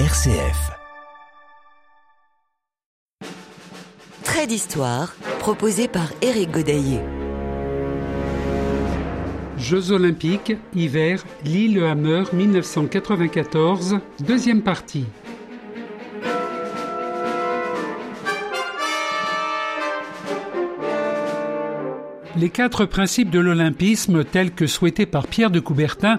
RCF. Trait d'histoire proposé par Éric Godaillé. Jeux olympiques, hiver, Lillehammer 1994, deuxième partie. Les quatre principes de l'olympisme tels que souhaités par Pierre de Coubertin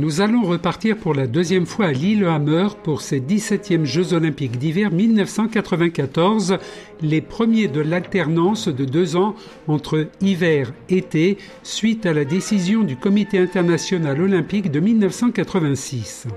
Nous allons repartir pour la deuxième fois à Lillehammer pour ces 17e Jeux olympiques d'hiver 1994, les premiers de l'alternance de deux ans entre hiver et été, suite à la décision du Comité international olympique de 1986.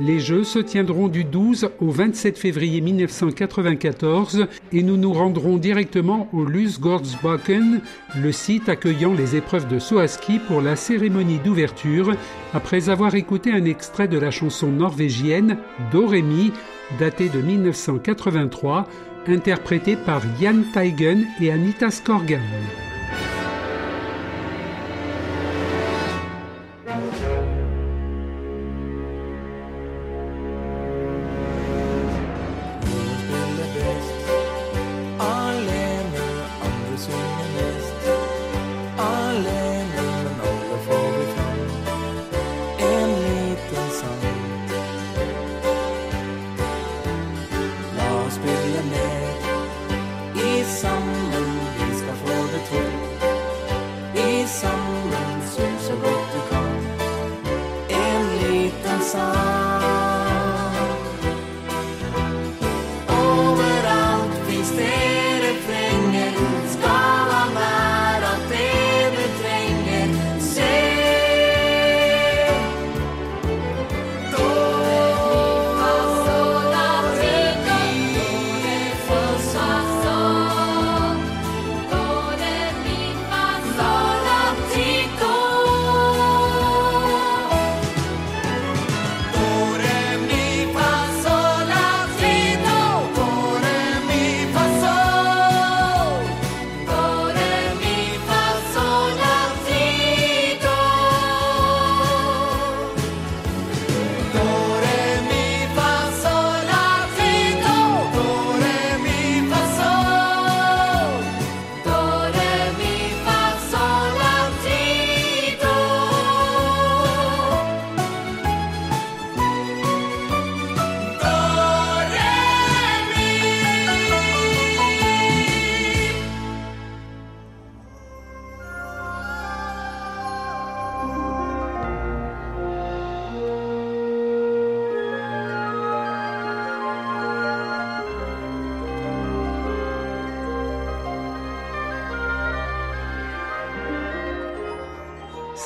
Les Jeux se tiendront du 12 au 27 février 1994 et nous nous rendrons directement au Lusgårdsbacken, le site accueillant les épreuves de saut à ski pour la cérémonie d'ouverture, après avoir écouté un extrait de la chanson norvégienne Doremi, datée de 1983, interprétée par Jan Teigen et Anita Skorgan.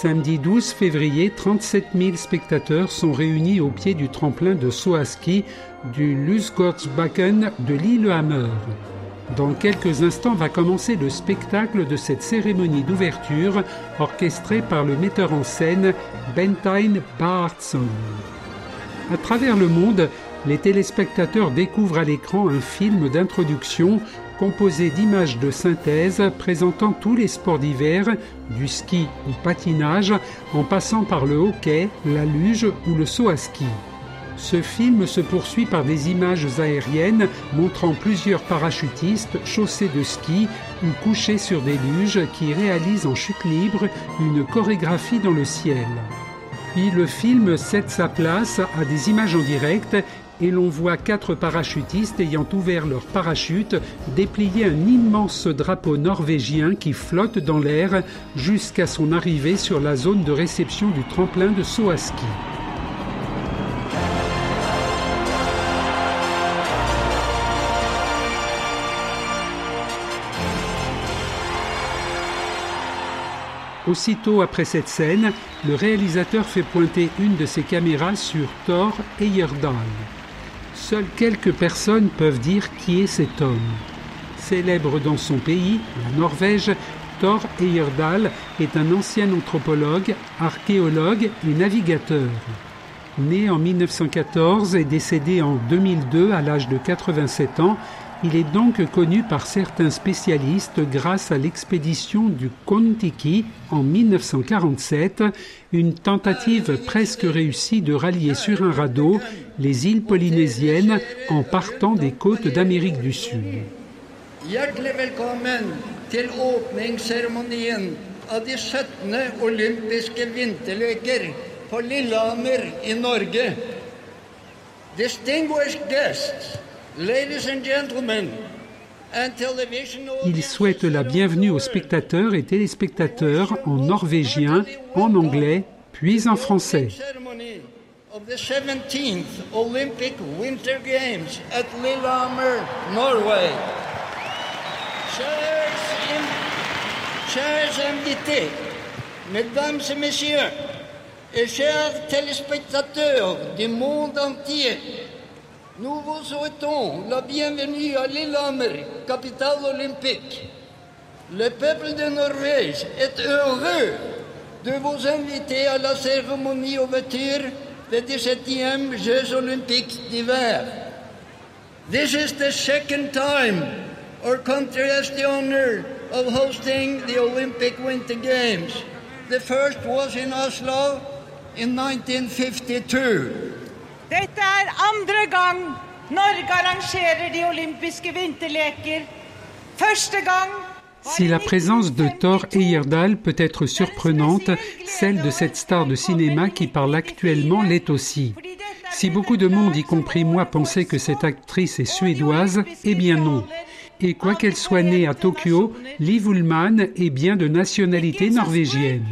Samedi 12 février, 37 000 spectateurs sont réunis au pied du tremplin de saut à ski du Lusgårdsbacken de Lillehammer. Dans quelques instants va commencer le spectacle de cette cérémonie d'ouverture orchestrée par le metteur en scène Bentheim Baardsson. À travers le monde, les téléspectateurs découvrent à l'écran un film d'introduction composé d'images de synthèse présentant tous les sports d'hiver, du ski au patinage, en passant par le hockey, la luge ou le saut à ski. Ce film se poursuit par des images aériennes montrant plusieurs parachutistes chaussés de ski ou couchés sur des luges qui réalisent en chute libre une chorégraphie dans le ciel. Puis le film cède sa place à des images en direct et l'on voit quatre parachutistes ayant ouvert leur parachute déplier un immense drapeau norvégien qui flotte dans l'air jusqu'à son arrivée sur la zone de réception du tremplin de saut à ski. Aussitôt après cette scène, le réalisateur fait pointer une de ses caméras sur Thor Heyerdahl. Seules quelques personnes peuvent dire qui est cet homme. Célèbre dans son pays, la Norvège, Thor Heyerdahl est un ancien anthropologue, archéologue et navigateur. Né en 1914 et décédé en 2002 à l'âge de 87 ans, il est donc connu par certains spécialistes grâce à l'expédition du Kontiki en 1947, une tentative presque réussie de rallier sur un radeau les îles polynésiennes en partant des côtes d'Amérique du Sud. Il souhaite la bienvenue aux spectateurs et téléspectateurs en norvégien, en anglais, puis en français. Chers invités, mesdames et messieurs, et chers téléspectateurs du monde entier, nous vous souhaitons la bienvenue à Lillehammer, capitale olympique. Le peuple de Norvège est heureux de vous inviter à la cérémonie ouverture des 17e Jeux olympiques d'hiver. This is the second time our country has the honor of hosting the Olympic Winter Games. The first was in Oslo in 1952. Dette er andre gang Norge arrangerer de olympiske vinterleker. Første gang Si la présence de Thor Heyerdahl peut être surprenante, celle de cette star de cinéma qui parle actuellement l'est aussi. Si beaucoup de monde, y compris moi, pensait que cette actrice est suédoise, eh bien non. Et quoi qu'elle soit née à Tokyo, Liv Ullmann est bien de nationalité norvégienne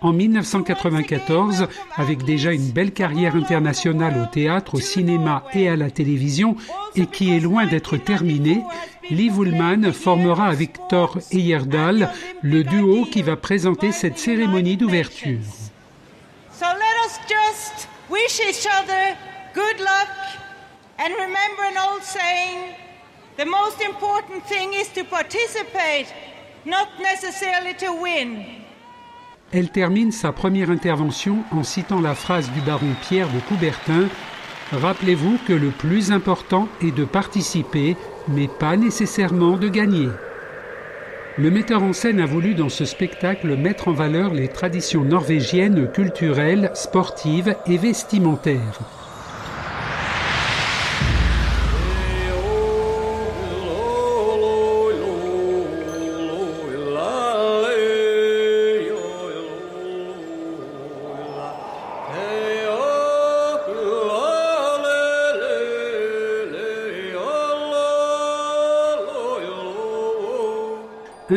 en 1994, avec déjà une belle carrière internationale au théâtre, au cinéma et à la télévision, et qui est loin d'être terminée, Liv Ullmann formera avec Thor Heyerdahl le duo qui va présenter cette cérémonie d'ouverture. So let us just wish each other good luck and remember an old saying the most important thing is to participate, not necessarily to win. Elle termine sa première intervention en citant la phrase du baron Pierre de Coubertin Rappelez-vous que le plus important est de participer, mais pas nécessairement de gagner. Le metteur en scène a voulu dans ce spectacle mettre en valeur les traditions norvégiennes culturelles, sportives et vestimentaires.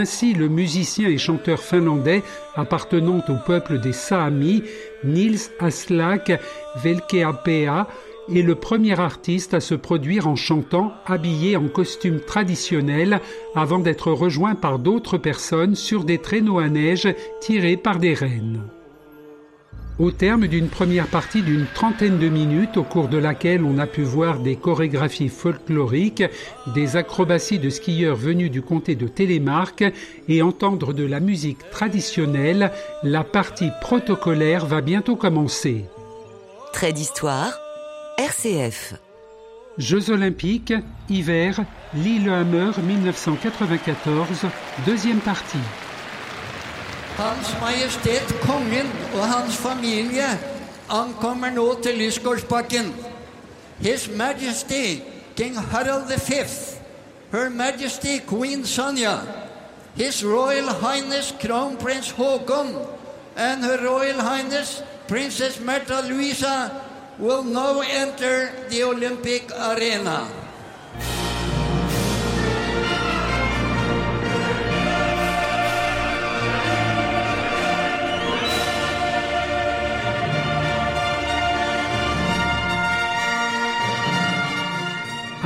Ainsi, le musicien et chanteur finlandais appartenant au peuple des Saamis, Nils Aslak Velkeapea, est le premier artiste à se produire en chantant habillé en costume traditionnel avant d'être rejoint par d'autres personnes sur des traîneaux à neige tirés par des rennes. Au terme d'une première partie d'une trentaine de minutes au cours de laquelle on a pu voir des chorégraphies folkloriques, des acrobaties de skieurs venus du comté de Télémark et entendre de la musique traditionnelle, la partie protocolaire va bientôt commencer. Trait d'histoire, RCF. Jeux olympiques, hiver, Lillehammer 1994, deuxième partie. Hans Majestet Kongen og hans familie ankommer nå til Lysgårdsbakken. His Majesty King Harald V, Her Majesty Queen Sonja, His Royal Highness Crown Prince Haakon, and Her Royal Highness Princess Märtha Louisa will now enter the Olympic arena.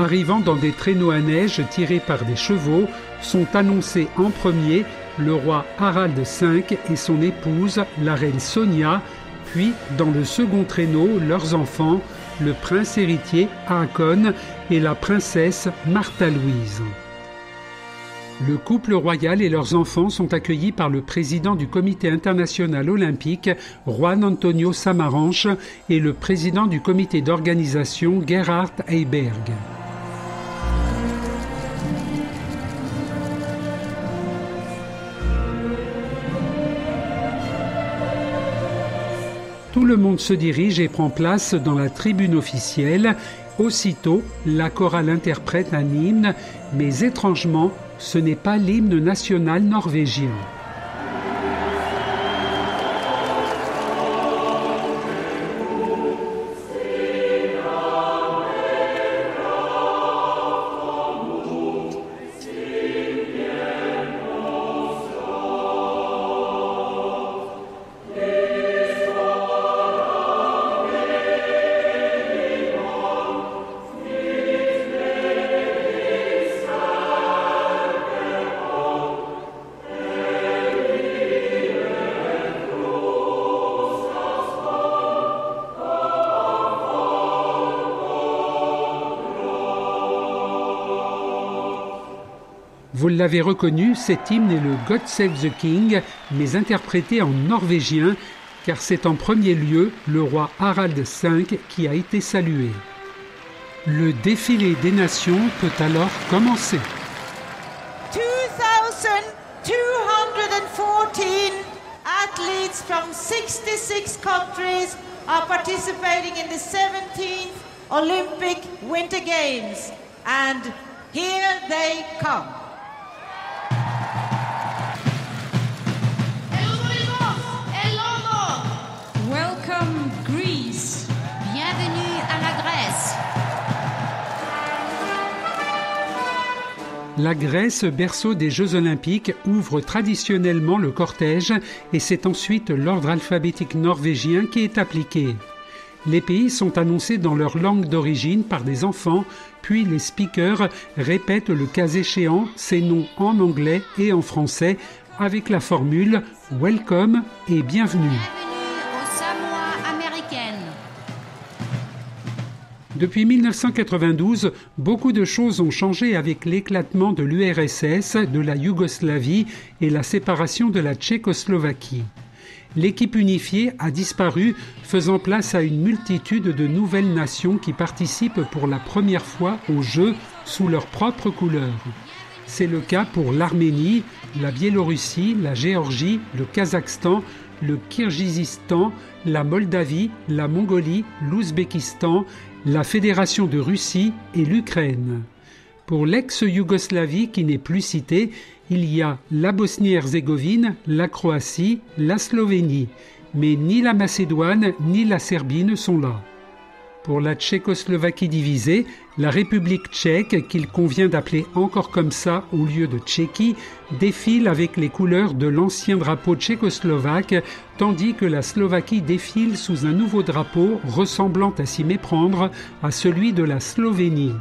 Arrivant dans des traîneaux à neige tirés par des chevaux, sont annoncés en premier le roi Harald V et son épouse, la reine Sonia, puis dans le second traîneau, leurs enfants, le prince héritier Haakon et la princesse Martha Louise. Le couple royal et leurs enfants sont accueillis par le président du Comité international olympique, Juan Antonio Samaranch, et le président du comité d'organisation, Gerhard Heiberg. Tout le monde se dirige et prend place dans la tribune officielle. Aussitôt, la chorale interprète un hymne, mais étrangement, ce n'est pas l'hymne national norvégien. Vous l'avez reconnu, cet hymne est le God Save the King, mais interprété en norvégien, car c'est en premier lieu le roi Harald V qui a été salué. Le défilé des nations peut alors commencer. 2214 athletes from 66 countries are participating in the 17th Olympic Winter Games. And here they come. La Grèce, berceau des Jeux olympiques, ouvre traditionnellement le cortège et c'est ensuite l'ordre alphabétique norvégien qui est appliqué. Les pays sont annoncés dans leur langue d'origine par des enfants, puis les speakers répètent le cas échéant ces noms en anglais et en français avec la formule Welcome et bienvenue. Depuis 1992, beaucoup de choses ont changé avec l'éclatement de l'URSS, de la Yougoslavie et la séparation de la Tchécoslovaquie. L'équipe unifiée a disparu, faisant place à une multitude de nouvelles nations qui participent pour la première fois aux Jeux sous leurs propres couleurs. C'est le cas pour l'Arménie, la Biélorussie, la Géorgie, le Kazakhstan, le Kirghizistan, la Moldavie, la Mongolie, l'Ouzbékistan, la Fédération de Russie et l'Ukraine. Pour l'ex-Yougoslavie qui n'est plus citée, il y a la Bosnie-Herzégovine, la Croatie, la Slovénie, mais ni la Macédoine ni la Serbie ne sont là. Pour la Tchécoslovaquie divisée, la République tchèque, qu'il convient d'appeler encore comme ça au lieu de Tchéquie, défile avec les couleurs de l'ancien drapeau tchécoslovaque, tandis que la Slovaquie défile sous un nouveau drapeau ressemblant à s'y méprendre à celui de la Slovénie.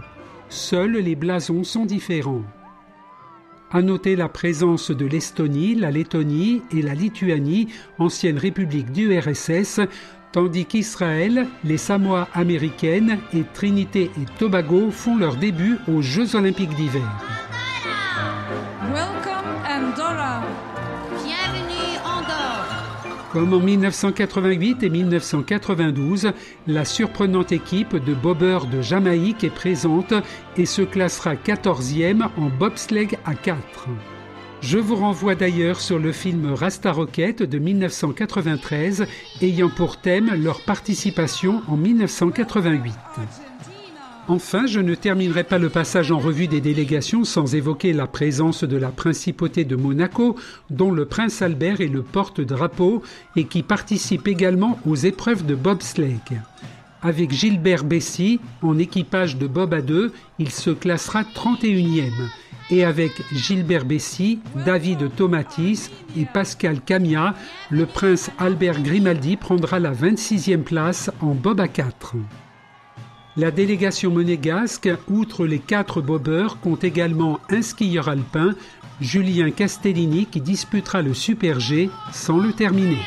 Seuls les blasons sont différents. À noter la présence de l'Estonie, la Lettonie et la Lituanie, ancienne république du RSS, tandis qu'Israël, les Samoa américaines et Trinité et Tobago font leur début aux Jeux olympiques d'hiver. Bienvenue Comme en 1988 et 1992, la surprenante équipe de bobeurs de Jamaïque est présente et se classera 14e en bobsleigh à 4. Je vous renvoie d'ailleurs sur le film Rasta Rocket de 1993 ayant pour thème leur participation en 1988. Enfin, je ne terminerai pas le passage en revue des délégations sans évoquer la présence de la principauté de Monaco, dont le prince Albert est le porte-drapeau et qui participe également aux épreuves de bobsleigh. Avec Gilbert Bessy, en équipage de bob à deux, il se classera 31e et avec Gilbert Bessy, David Tomatis et Pascal Camia, le prince Albert Grimaldi prendra la 26e place en bob à 4. La délégation monégasque, outre les quatre bobeurs, compte également un skieur alpin, Julien Castellini qui disputera le Super G sans le terminer.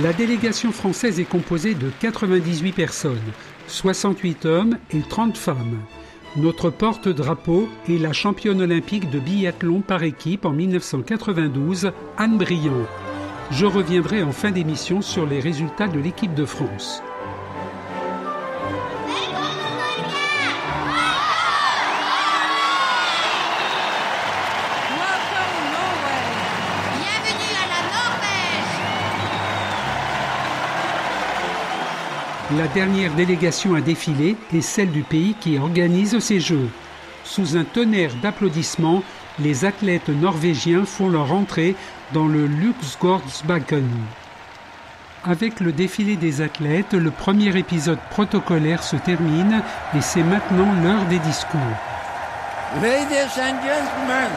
La délégation française est composée de 98 personnes, 68 hommes et 30 femmes. Notre porte-drapeau est la championne olympique de biathlon par équipe en 1992, Anne Briand. Je reviendrai en fin d'émission sur les résultats de l'équipe de France. La dernière délégation à défiler est celle du pays qui organise ces Jeux. Sous un tonnerre d'applaudissements, les athlètes norvégiens font leur entrée dans le Luxgårdsbacken. Avec le défilé des athlètes, le premier épisode protocolaire se termine et c'est maintenant l'heure des discours. Ladies and gentlemen,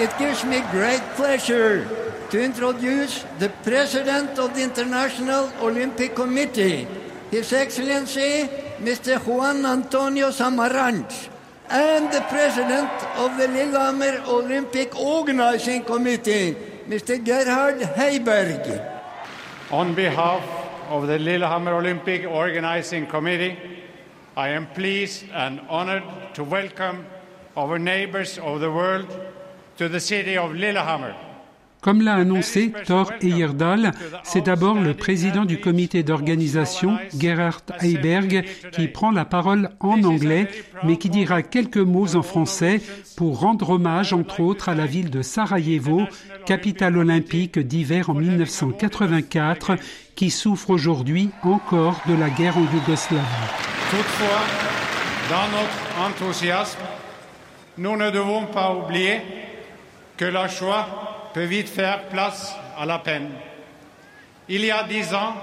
it gives me great pleasure to introduce the President of the International Olympic Committee, His Excellency Mr. Juan Antonio Samaranch, and the President of the Lillehammer Olympic Organizing Committee, Mr. Gerhard Heiberg. On behalf of the Lillehammer Olympic Organizing Committee, I am pleased and honored to welcome our neighbors of the world to the city of Lillehammer. Comme l'a annoncé Thor Heyerdahl, c'est d'abord le président du comité d'organisation, Gerhard Heiberg, qui prend la parole en anglais, mais qui dira quelques mots en français pour rendre hommage, entre autres, à la ville de Sarajevo, capitale olympique d'hiver en 1984, qui souffre aujourd'hui encore de la guerre en Yougoslavie. Toutefois, dans notre enthousiasme, nous ne devons pas oublier que la joie vite faire place à la peine. Il y a dix ans,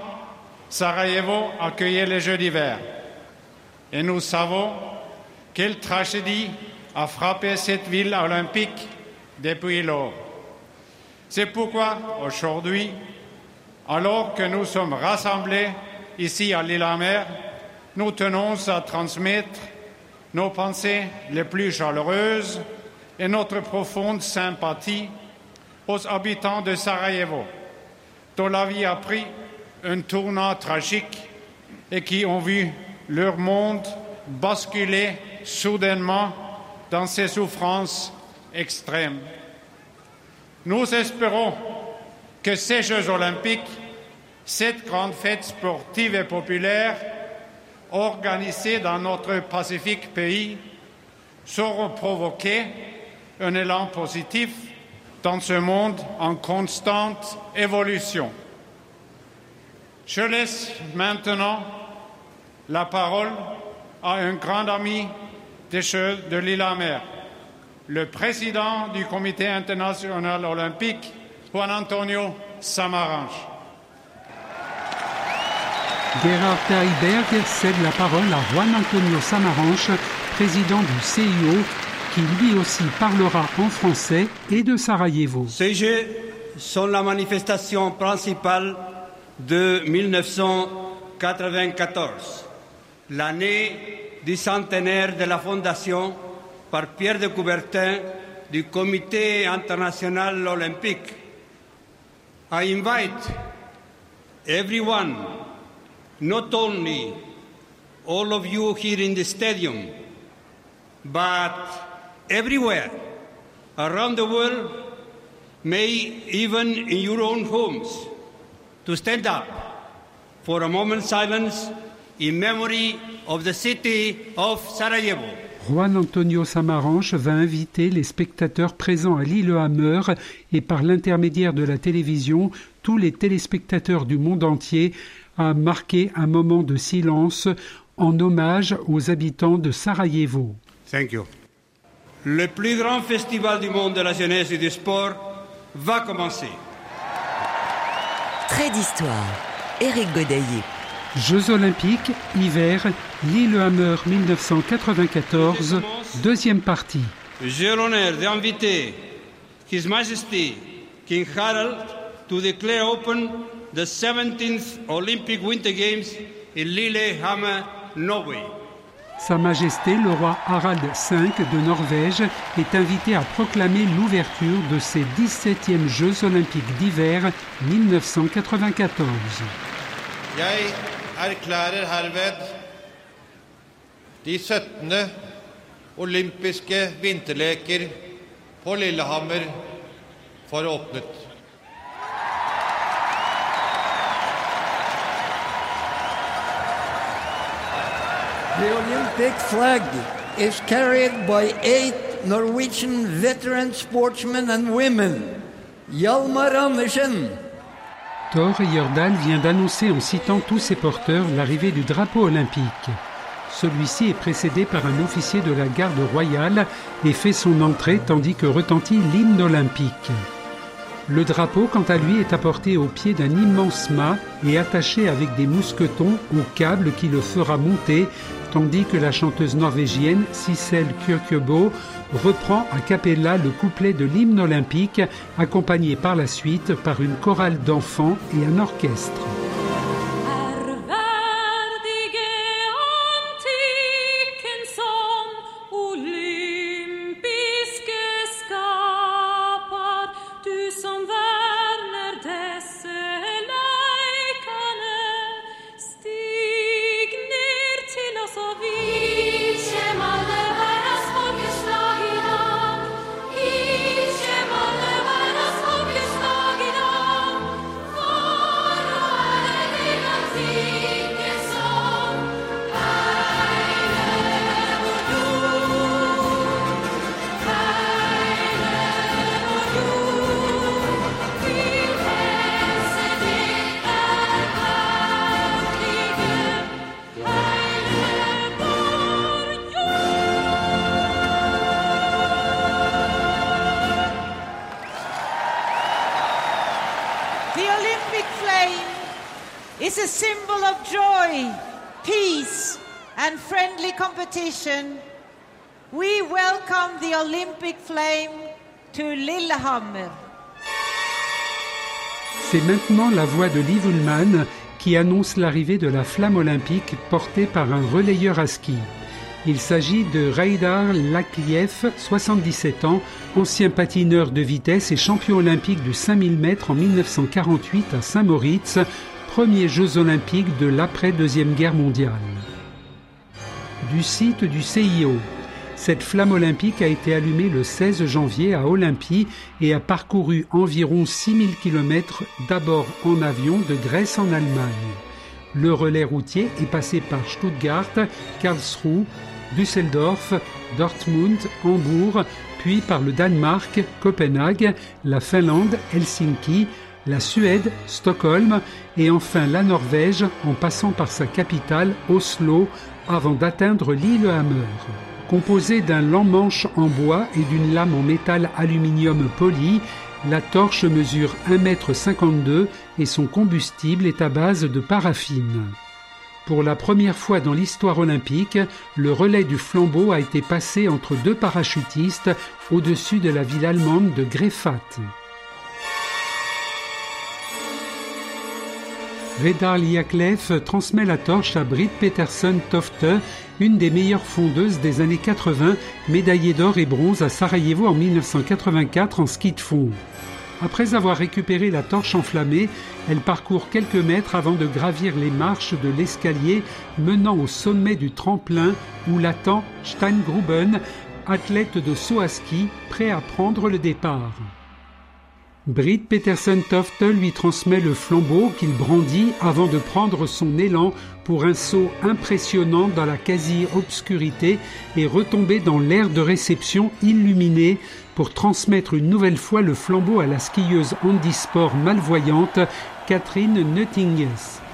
Sarajevo accueillait les Jeux d'hiver. Et nous savons quelle tragédie a frappé cette ville olympique depuis lors. C'est pourquoi aujourd'hui, alors que nous sommes rassemblés ici à Lillehammer, nous tenons à transmettre nos pensées les plus chaleureuses et notre profonde sympathie aux habitants de Sarajevo, dont la vie a pris un tournant tragique et qui ont vu leur monde basculer soudainement dans ces souffrances extrêmes. Nous espérons que ces Jeux olympiques, cette grande fête sportive et populaire, organisée dans notre pacifique pays, sauront provoquer un élan positif dans ce monde en constante évolution. Je laisse maintenant la parole à un grand ami des Jeux de Lillehammer, le président du Comité international olympique, Juan Antonio Samaranch. Gerhard Heiberg cède la parole à Juan Antonio Samaranch, président du CIO, qui lui aussi parlera en français et de Sarajevo. Ces Jeux sont la manifestation principale de 1994, l'année du centenaire de la fondation par Pierre de Coubertin du Comité international olympique. I invite everyone, not only all of you here in the stadium, but everywhere around the world, may even in your own homes, to stand up for a moment's silence in memory of the city of Sarajevo. Juan Antonio Samaranch va inviter les spectateurs présents à Lillehammer et par l'intermédiaire de la télévision tous les téléspectateurs du monde entier à marquer un moment de silence en hommage aux habitants de Sarajevo. Thank you. Le plus grand festival du monde de la jeunesse et du sport va commencer. Trait d'histoire. Éric Godaillé. Jeux olympiques, hiver, Lillehammer 1994, deuxième partie. J'ai l'honneur d'inviter His Majesty King Harald to declare open the 17th Olympic Winter Games in Lillehammer, Norway. Sa Majesté le roi Harald V de Norvège est invité à proclamer l'ouverture de ses 17e Jeux olympiques d'hiver 1994. Jeg erklærer herved de 17. olympiske vinterleker på Lillehammer for. The Olympic flag is carried by eight Norwegian veteran sportsmen and women. Hjalmar Andersen, Thor Heyerdahl vient d'annoncer en citant tous ses porteurs l'arrivée du drapeau olympique. Celui-ci est précédé par un officier de la garde royale et fait son entrée tandis que retentit l'hymne olympique. Le drapeau, quant à lui, est apporté au pied d'un immense mât et attaché avec des mousquetons au câble qui le fera monter, tandis que la chanteuse norvégienne Sissel Kyrkjebø reprend à cappella le couplet de l'hymne olympique, accompagné par la suite par une chorale d'enfants et un orchestre. C'est maintenant la voix de Liv Ullmann qui annonce l'arrivée de la flamme olympique portée par un relayeur à ski. Il s'agit de Reidar Lakliev, 77 ans, ancien patineur de vitesse et champion olympique du 5000 mètres en 1948 à Saint-Moritz, premier Jeux olympiques de l'après-deuxième guerre mondiale. Du site du CIO, cette flamme olympique a été allumée le 16 janvier à Olympie et a parcouru environ 6000 km d'abord en avion de Grèce en Allemagne. Le relais routier est passé par Stuttgart, Karlsruhe, Düsseldorf, Dortmund, Hambourg, puis par le Danemark, Copenhague, la Finlande, Helsinki, la Suède, Stockholm et enfin la Norvège en passant par sa capitale, Oslo, avant d'atteindre l'île Hammer. Composée d'un lent manche en bois et d'une lame en métal aluminium poli, la torche mesure 1,52 m et son combustible est à base de paraffine. Pour la première fois dans l'histoire olympique, le relais du flambeau a été passé entre deux parachutistes au-dessus de la ville allemande de Grefat. Redar Liaklev transmet la torche à Britt Peterson Tofte, une des meilleures fondeuses des années 80, médaillée d'or et bronze à Sarajevo en 1984 en ski de fond. Après avoir récupéré la torche enflammée, elle parcourt quelques mètres avant de gravir les marches de l'escalier menant au sommet du tremplin où l'attend Steingruben, athlète de saut à ski, prêt à prendre le départ. Britt Peterson Tofte lui transmet le flambeau qu'il brandit avant de prendre son élan pour un saut impressionnant dans la quasi-obscurité et retomber dans l'air de réception illuminé pour transmettre une nouvelle fois le flambeau à la skieuse handisport malvoyante Catherine Nuttinges.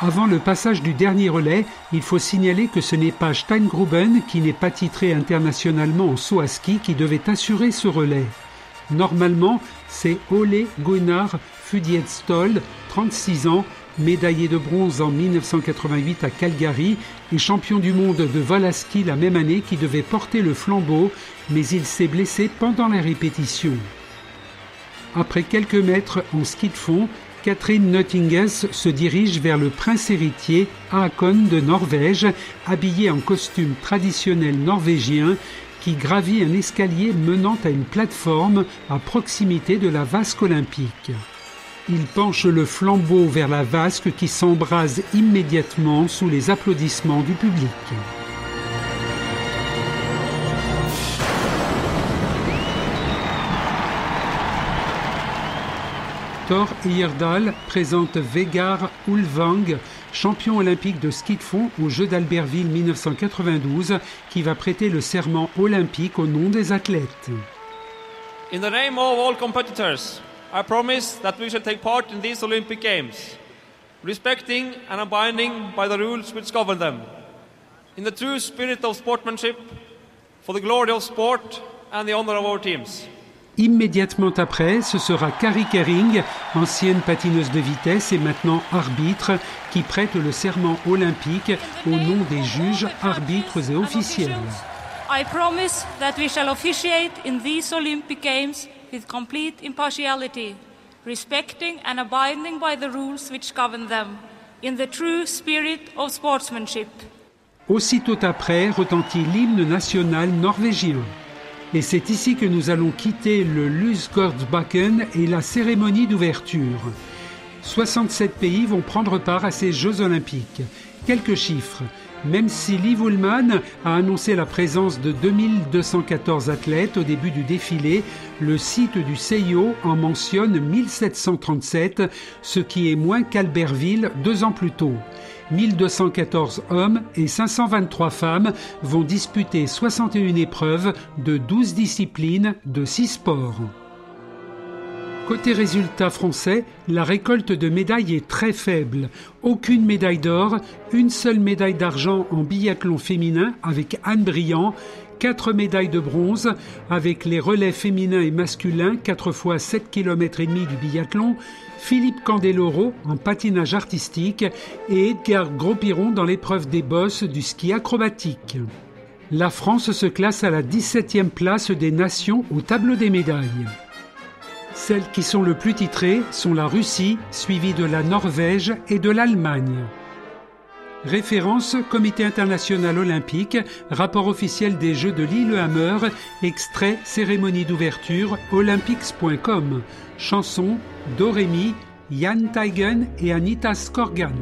Avant le passage du dernier relais, il faut signaler que ce n'est pas Steingruben, qui n'est pas titré internationalement en saut à ski, qui devait assurer ce relais. Normalement, c'est Ole Gunnar Fudietstol, 36 ans, médaillé de bronze en 1988 à Calgary et champion du monde de vol à ski la même année qui devait porter le flambeau, mais il s'est blessé pendant la répétition. Après quelques mètres en ski de fond, Catherine Nottinges se dirige vers le prince héritier Haakon de Norvège, habillé en costume traditionnel norvégien, qui gravit un escalier menant à une plateforme à proximité de la vasque olympique. Il penche le flambeau vers la vasque qui s'embrase immédiatement sous les applaudissements du public. Thor Heyerdahl présente Vegard Ulvang, champion olympique de ski de fond aux Jeux d'Albertville 1992, qui va prêter le serment olympique au nom des athlètes. In the name of all competitors, I promise that we shall take part in these Olympic Games, respecting and abiding by the rules which govern them, in the true spirit of sportsmanship, for the glory of sport and the honor of our teams. Immédiatement après, ce sera Carrie Kering, ancienne patineuse de vitesse et maintenant arbitre, qui prête le serment olympique au nom des juges, arbitres et officiels. I promise that we shall officiate in these Olympic Games with complete impartiality, respecting and abiding by the rules which govern them, in the true spirit of sportsmanship. Aussitôt après retentit l'hymne national norvégien. Et c'est ici que nous allons quitter le Lusgårdsbacken et la cérémonie d'ouverture. 67 pays vont prendre part à ces Jeux olympiques. Quelques chiffres. Même si Liv Ullmann a annoncé la présence de 2214 athlètes au début du défilé, le site du CIO en mentionne 1737, ce qui est moins qu'Albertville deux ans plus tôt. 1214 hommes et 523 femmes vont disputer 61 épreuves de 12 disciplines de 6 sports. Côté résultat français, la récolte de médailles est très faible. Aucune médaille d'or, une seule médaille d'argent en biathlon féminin avec Anne Briand, quatre médailles de bronze avec les relais féminins et masculins 4 fois 7 km et demi du biathlon, Philippe Candeloro en patinage artistique et Edgar Gros-Piron dans l'épreuve des bosses du ski acrobatique. La France se classe à la 17e place des nations au tableau des médailles. Celles qui sont le plus titrées sont la Russie, suivie de la Norvège et de l'Allemagne. Référence Comité international olympique, rapport officiel des Jeux de Lillehammer, extrait cérémonie d'ouverture olympics.com, chanson Dorémy, Jan Teigen et Anita Skorgan.